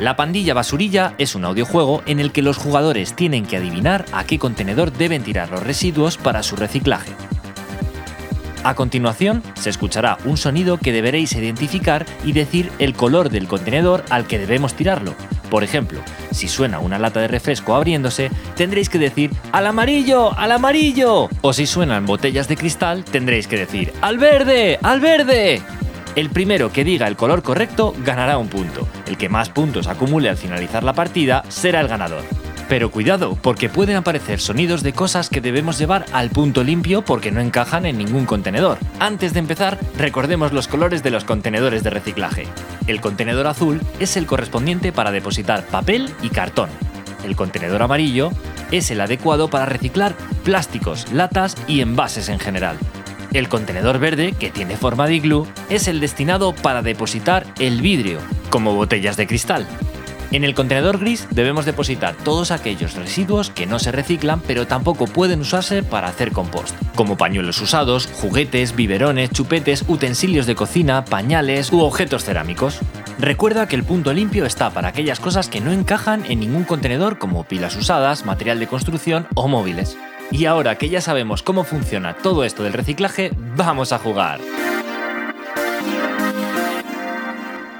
La pandilla basurilla es un audiojuego en el que los jugadores tienen que adivinar a qué contenedor deben tirar los residuos para su reciclaje. A continuación, se escuchará un sonido que deberéis identificar y decir el color del contenedor al que debemos tirarlo. Por ejemplo, si suena una lata de refresco abriéndose, tendréis que decir ¡Al amarillo! ¡Al amarillo! O si suenan botellas de cristal, tendréis que decir ¡Al verde! ¡Al verde! El primero que diga el color correcto ganará un punto. El que más puntos acumule al finalizar la partida será el ganador. Pero cuidado, porque pueden aparecer sonidos de cosas que debemos llevar al punto limpio porque no encajan en ningún contenedor. Antes de empezar, recordemos los colores de los contenedores de reciclaje. El contenedor azul es el correspondiente para depositar papel y cartón. El contenedor amarillo es el adecuado para reciclar plásticos, latas y envases en general. El contenedor verde, que tiene forma de iglú, es el destinado para depositar el vidrio, como botellas de cristal. En el contenedor gris debemos depositar todos aquellos residuos que no se reciclan pero tampoco pueden usarse para hacer compost, como pañuelos usados, juguetes, biberones, chupetes, utensilios de cocina, pañales u objetos cerámicos. Recuerda que el punto limpio está para aquellas cosas que no encajan en ningún contenedor como pilas usadas, material de construcción o móviles. Y ahora que ya sabemos cómo funciona todo esto del reciclaje, vamos a jugar.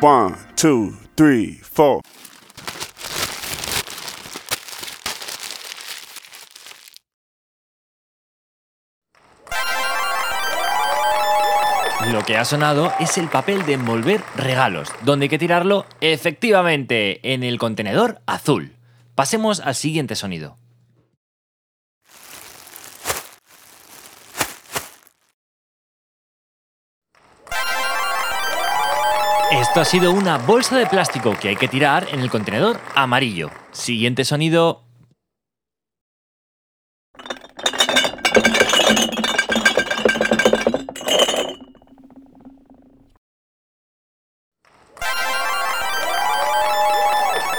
One, two, three, four. Lo que ha sonado es el papel de envolver regalos, donde hay que tirarlo efectivamente en el contenedor azul. Pasemos al siguiente sonido. Esto ha sido una bolsa de plástico que hay que tirar en el contenedor amarillo. Siguiente sonido.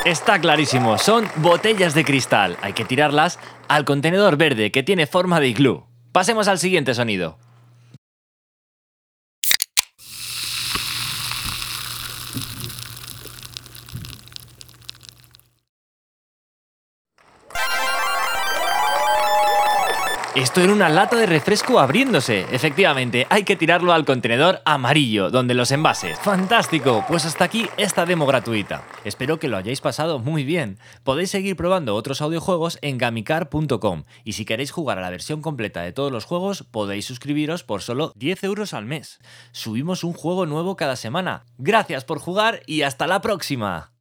Está clarísimo, son botellas de cristal. Hay que tirarlas al contenedor verde que tiene forma de iglú. Pasemos al siguiente sonido. Esto era una lata de refresco abriéndose. Efectivamente, hay que tirarlo al contenedor amarillo, donde los envases. ¡Fantástico! Pues hasta aquí esta demo gratuita. Espero que lo hayáis pasado muy bien. Podéis seguir probando otros audiojuegos en gamicar.com y si queréis jugar a la versión completa de todos los juegos, podéis suscribiros por solo 10 euros al mes. Subimos un juego nuevo cada semana. Gracias por jugar y hasta la próxima.